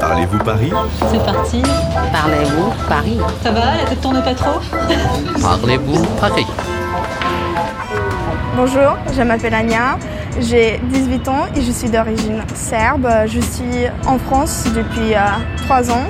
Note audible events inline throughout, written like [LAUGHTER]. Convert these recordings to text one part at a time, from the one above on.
Parlez-vous Paris? C'est parti. Parlez-vous Paris? Ça va, la tête tourne pas trop? [LAUGHS] Parlez-vous Paris? Bonjour, je m'appelle Anya, j'ai 18 ans et je suis d'origine serbe. Je suis en France depuis euh, 3 ans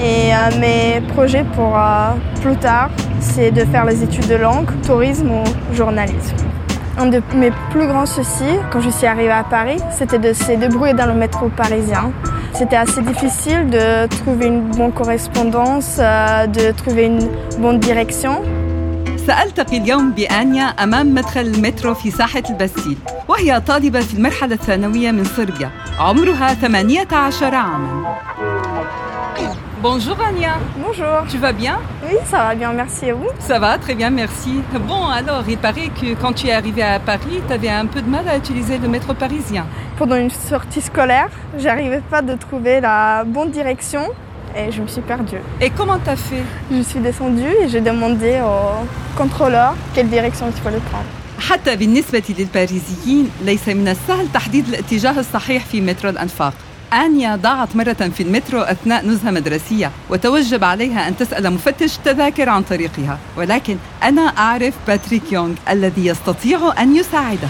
et euh, mes projets pour euh, plus tard, c'est de faire les études de langue, tourisme ou journalisme. Un de mes plus grands soucis quand je suis arrivée à Paris, c'était de se débrouiller dans le métro parisien. C'était assez difficile de trouver une bonne correspondance, euh, de trouver une bonne direction. سألتقي اليوم بآنيا أمام مدخل المترو في ساحة البستيل وهي طالبة في المرحلة الثانوية من صربيا عمرها 18 عاما Bonjour Anya, Bonjour. tu vas bien Oui, ça va bien, merci à vous. Ça va, très bien, merci. Bon, alors, il paraît que quand tu es arrivée à Paris, tu avais un peu de mal à utiliser le métro parisien. Pendant une sortie scolaire, j'arrivais pas de trouver la bonne direction et je me suis perdue. Et comment t'as fait Je suis descendue et j'ai demandé au contrôleur quelle direction il fallait prendre. حتى بالنسبة للباريزيين ليس من السهل تحديد الاتجاه الصحيح في مترو الأنفاق آنيا ضاعت مرة في المترو أثناء نزهة مدرسية وتوجب عليها أن تسأل مفتش تذاكر عن طريقها ولكن أنا أعرف باتريك يونغ الذي يستطيع أن يساعدها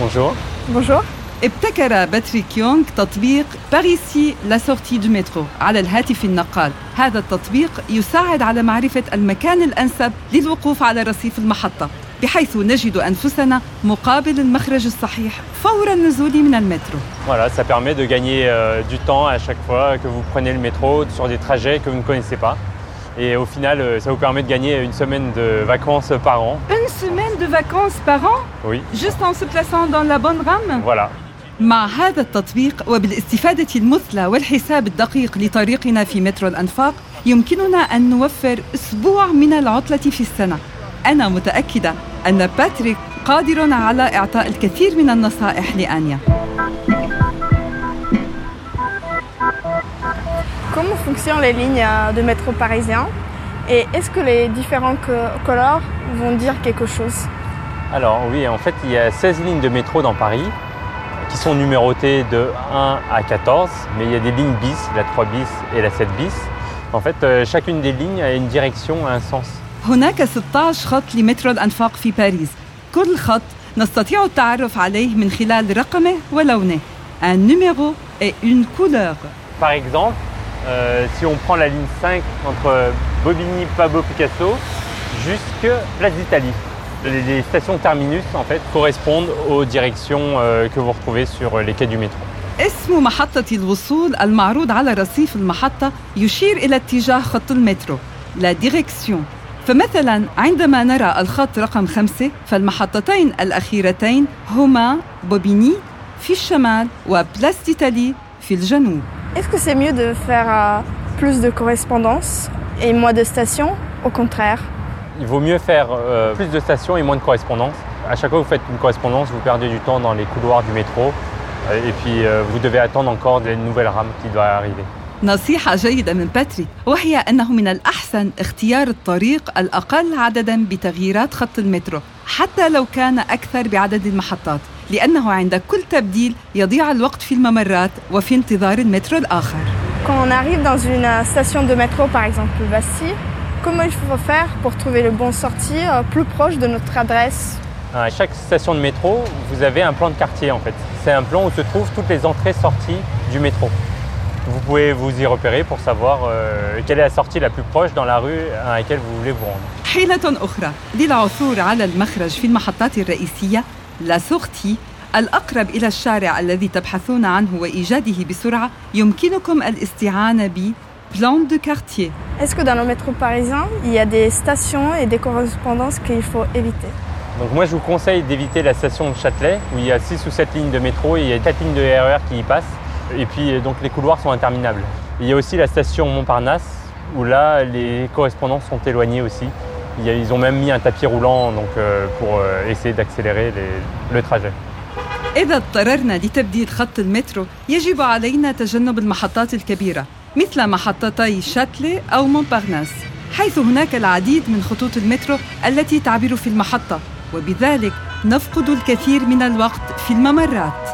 Bonjour. Bonjour. ابتكر باتريك يونغ تطبيق باريسي لا سورتي دو مترو على الهاتف النقال هذا التطبيق يساعد على معرفة المكان الأنسب للوقوف على رصيف المحطة بحيث نجد أنفسنا مقابل المخرج الصحيح فور النزول من المترو Voilà, ça permet de gagner euh, du temps à chaque fois que vous prenez le métro sur des trajets que vous ne connaissez pas. Et au final, euh, ça vous permet de gagner une semaine de vacances par an. Une semaine de vacances par an Oui, juste en se plaçant dans la bonne rame voilà. مع هذا التطبيق وبالاستفادة المثلى والحساب الدقيق لطريقنا في مترو الأنفاق يمكننا أن نوفر أسبوع من العطلة في السنة أنا متأكدة أن باتريك قادر على إعطاء الكثير من النصائح لآنيا Comment fonctionnent les lignes euh, de métro parisien et est-ce que les différents co- couleurs vont dire quelque chose Alors oui, en fait, il y a 16 lignes de métro dans Paris qui sont numérotées de 1 à 14, mais il y a des lignes bis, la 3 bis et la 7 bis. En fait, euh, chacune des lignes a une direction, un sens. هناك 16 خط لمترو الأنفاق في باريس كل خط نستطيع التعرف عليه من خلال رقمه ولونه Un numéro et une couleur Par exemple, euh, si on prend la ligne 5 entre Bobigny, Pablo Picasso jusque Place d'Italie. Les, les stations terminus en fait correspondent aux directions euh, que vous retrouvez sur les quais du métro. اسم محطة الوصول المعروض على رصيف المحطة يشير إلى اتجاه خط المترو لا ديريكسيون فمثلا عندما نرى الخط رقم خمسة فالمحطتين الأخيرتين هما بوبيني في الشمال وبلاس ديتالي في الجنوب Est-ce que c'est mieux de faire euh, plus de correspondance et moins de stations Au contraire. Il vaut mieux faire euh, plus de stations et moins de correspondance. À chaque fois que vous faites une correspondance, vous perdez du temps dans les couloirs du métro euh, et puis euh, vous devez attendre encore des nouvelles rames qui doivent arriver. نصيحة جيدة من باتريك وهي أنه من الأحسن اختيار الطريق الأقل عددا بتغييرات خط المترو حتى لو كان أكثر بعدد المحطات لأنه عند كل تبديل يضيع الوقت في الممرات وفي انتظار المترو الآخر Quand on arrive dans une euh, station de métro, par exemple Bastille, comment il faut faire pour trouver le bon sortie euh, plus proche de notre adresse À chaque station de métro, vous avez un plan de quartier en fait. C'est un plan où se trouvent toutes les entrées-sorties du métro. Vous pouvez vous y repérer pour savoir euh, quelle est la sortie la plus proche dans la rue à laquelle vous voulez vous rendre. حيلة أخرى للعثور على المخرج في المحطات الرئيسية لا سورتي الأقرب إلى الشارع الذي تبحثون عنه وإيجاده بسرعة يمكنكم الاستعانة ب بلان دو كارتيه Est-ce que dans le métro parisien, il y a des stations et des correspondances qu'il faut éviter Donc moi je vous conseille d'éviter la station de Châtelet où il y a 6 ou 7 lignes de métro et il y a 4 lignes de RER qui y passent. Et puis euh, donc les couloirs sont interminables. Il y a aussi la station Montparnasse où là les correspondances sont éloignées aussi. Il y a- ils ont même mis un tapis roulant donc, euh, pour euh, essayer d'accélérer les- le trajet. إذا اضطررنا لتبديل خط المترو يجب علينا تجنب المحطات الكبيرة مثل محطتي شاتلي أو مونبارناس حيث هناك العديد من خطوط المترو التي تعبر في المحطة وبذلك نفقد الكثير من الوقت في الممرات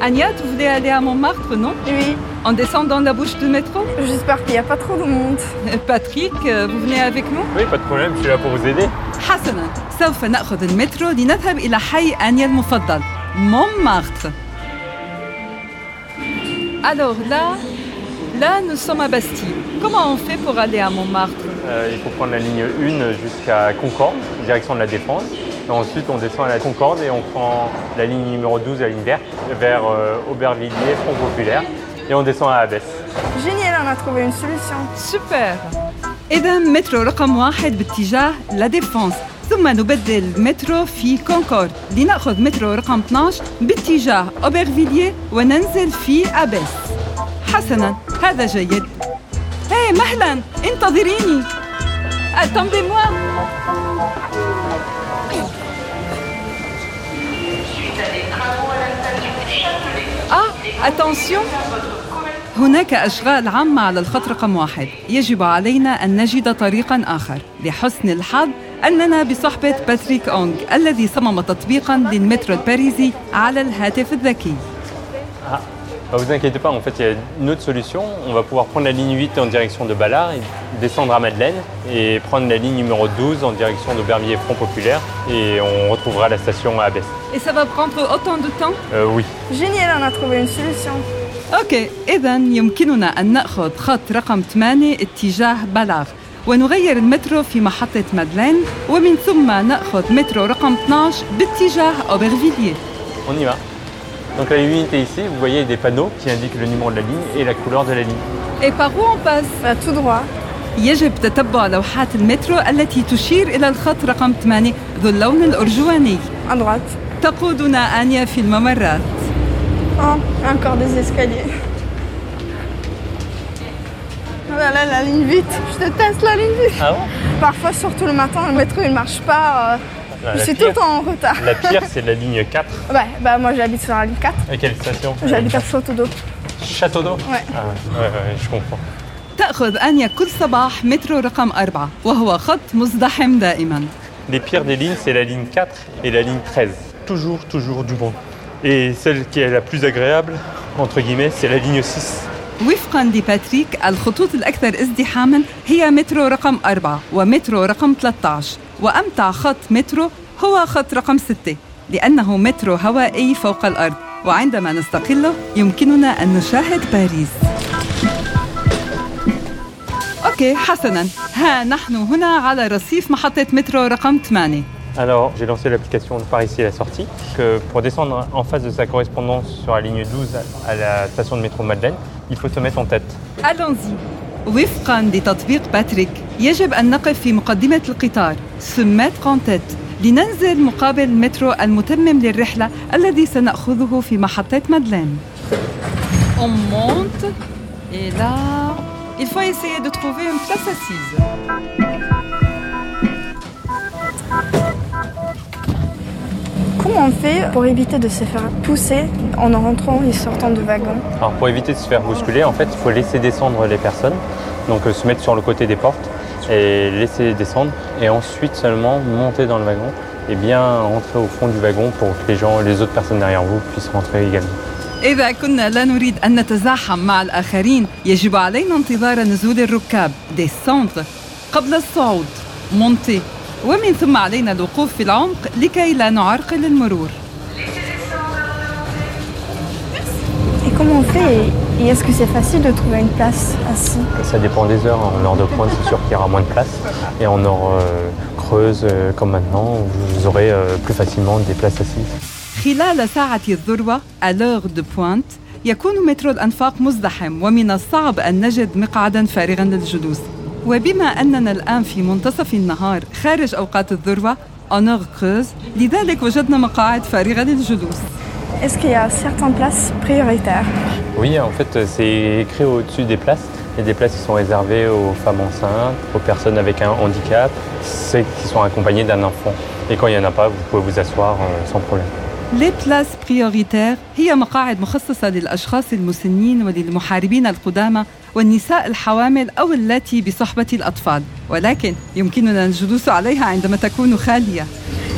Agnès, vous voulez aller à Montmartre, non Oui, En descendant la bouche du métro j'espère qu'il n'y a pas trop de monde. Patrick, euh, vous venez avec nous Oui, pas de problème, je suis là pour vous aider. حسنا سوف نأخذ المترو لنذهب إلى حي أنيا المفضل مونمارتر Alors là, là nous sommes à Bastille. Comment on fait pour aller à Montmartre Euh, il faut prendre la ligne 1 jusqu'à Concorde, direction de la Défense. Et ensuite, on descend à la Concorde et on prend la ligne numéro 12, la ligne verte, vers euh, Aubervilliers, Front Populaire. Et on descend à Abbesse. Génial, on a trouvé une solution. سوبر إذا مترو رقم واحد باتجاه لا ديفونس ثم نبدل المترو في كونكورد لنأخذ مترو رقم 12 باتجاه أوبرفيلييه وننزل في أبيس حسنا هذا جيد هاي مهلا انتظريني attendez-moi Ah, attention. هناك أشغال عامة على الخط رقم واحد. يجب علينا أن نجد طريقا آخر لحسن الحظ أننا بصحبة باتريك أونغ الذي صمم تطبيقا للمترو الباريسي على الهاتف الذكي. Bah, vous inquiétez pas, en fait, il y a une autre solution. On va pouvoir prendre la ligne 8 en direction de Ballard et descendre à Madeleine et prendre la ligne numéro 12 en direction d'Aubervilliers Front Populaire et on retrouvera la station à Abbesse. Et ça va prendre autant de temps Euh, oui. Génial, on a trouvé une solution. أوكي إذا يمكننا أن نأخذ خط رقم 8 اتجاه بلاغ ونغير المترو في محطة مادلين ومن ثم نأخذ مترو رقم 12 باتجاه أوبرفيلييه On y va. Donc la ligne est ici, vous voyez des panneaux qui indiquent le numéro de la ligne et la couleur de la ligne. Et par où on passe Bah, tout droit. يجب تتبع لوحات المترو التي تشير إلى الخط رقم 8 ذو اللون الأرجواني À droite. تقودنا آنيا في الممرات Oh, encore des escaliers. Oh là là, la ligne vite. Je déteste la ligne vite. Ah bon Parfois, surtout le matin, le métro il marche pas. euh, Ah, je la suis pire. tout le temps en retard. La pire, [LAUGHS] c'est la ligne 4. Ouais, bah moi j'habite sur la ligne 4. À quelle station J'habite à Château d'eau. Château d'eau Ouais. Ah, ouais, ouais, ouais, je comprends. تأخذ آنيا كل صباح مترو رقم أربعة وهو خط مزدحم دائما Les pires des lignes, c'est la ligne 4 et la ligne 13. Toujours, toujours du monde. Et celle qui est la plus agréable, entre guillemets, c'est la ligne 6. وفقا لباتريك الخطوط الأكثر ازدحاما هي مترو رقم أربعة ومترو رقم 13 وأمتع خط مترو هو خط رقم 6 لأنه مترو هوائي فوق الأرض وعندما نستقله يمكننا أن نشاهد باريس أوكي حسنا ها نحن هنا على رصيف محطة مترو رقم 8 Alors, j'ai lancé l'application par ici la sortie, que pour descendre en face de sa correspondance sur la ligne 12 à la station de métro Madeleine, il faut se mettre en tête. ألونزي وفقا لتطبيق باتريك يجب أن نقف في مقدمة القطار سمات كونتيت لننزل مقابل المترو المتمم للرحلة الذي سنأخذه في محطة مادلين On monte et là, il faut essayer de trouver une place assise. Comment on fait pour éviter de se faire pousser en rentrant et sortant du wagon Alors, pour éviter de se faire bousculer, en fait, il faut laisser descendre les personnes, donc euh, se mettre sur le côté des portes et laisser descendre, et ensuite seulement monter dans le wagon et bien rentrer au fond du wagon pour que les gens, les autres personnes derrière vous puissent rentrer également. إذا كنا لا نريد أن نتزاحم مع الآخرين يجب علينا انتظار نزول الركاب descendre قبل الصعود monter ومن ثم علينا الوقوف في العمق لكي لا نعرقل المرور Et comment on fait Et est-ce que c'est facile de trouver une place assis Ça dépend des heures. En heure de pointe, c'est sûr qu'il y aura moins de place. Et en heure euh, creuse, euh, comme maintenant, vous aurez euh, plus facilement des places assises. خلال ساعة الذروة ألوغ دو بوينت يكون مترو الأنفاق مزدحم ومن الصعب أن نجد مقعدا فارغا للجلوس وبما أننا الآن في منتصف النهار خارج أوقات الذروة أنوغ كروز لذلك وجدنا مقاعد فارغة للجلوس Est-ce qu'il y a certaines places prioritaires Oui, en fait, c'est écrit au-dessus des places. Il y a des places qui sont réservées aux femmes enceintes, aux personnes avec un handicap, ceux qui sont accompagnés d'un enfant. Et quand il n'y en a pas, vous pouvez vous asseoir euh, sans problème. لي بلاس بريوريتير هي مقاعد مخصصة للأشخاص المسنين وللمحاربين القدامى والنساء الحوامل أو اللاتي بصحبة الأطفال ولكن يمكننا الجلوس عليها عندما تكون خالية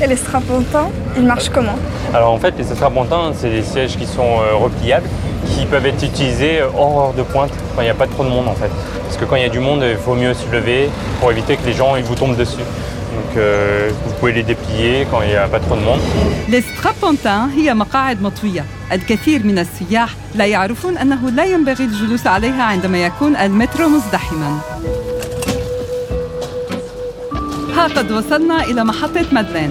Et les strapontins, ils marchent comment Alors en fait, les strapontins, c'est des sièges qui sont euh, repliables, qui peuvent être utilisés euh, hors heure de pointe, quand il n'y a pas trop de monde en fait. Parce que quand il y a du monde, il faut mieux se lever pour éviter que les gens ils vous tombent dessus. Donc euh, vous pouvez les déplier quand il n'y a pas trop de monde. السترابونتان هي مقاعد مطوية الكثير من السياح لا يعرفون أنه لا ينبغي الجلوس عليها عندما يكون المترو مزدحما ها قد وصلنا إلى محطة مادلين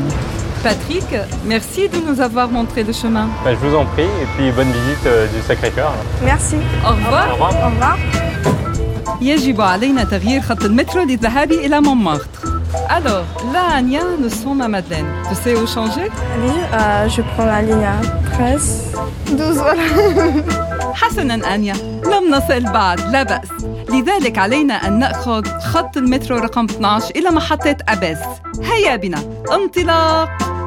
Patrick, merci de nous avoir montré le chemin. Ben, je vous en prie, et puis bonne visite euh, du Sacré-Cœur. Merci. Au revoir. Au revoir. Au revoir. يجب علينا تغيير خط المترو للذهاب إلى مونمارتر. Alors, là, Anya, nous sommes à Madeleine. Tu sais où changer Oui, euh, je prends la ligne 13. 12, voilà. حسنا أنيا لم نصل بعد لا بأس لذلك علينا أن نأخذ خط المترو رقم 12 إلى محطة أبيس هيا بنا. انطلاق.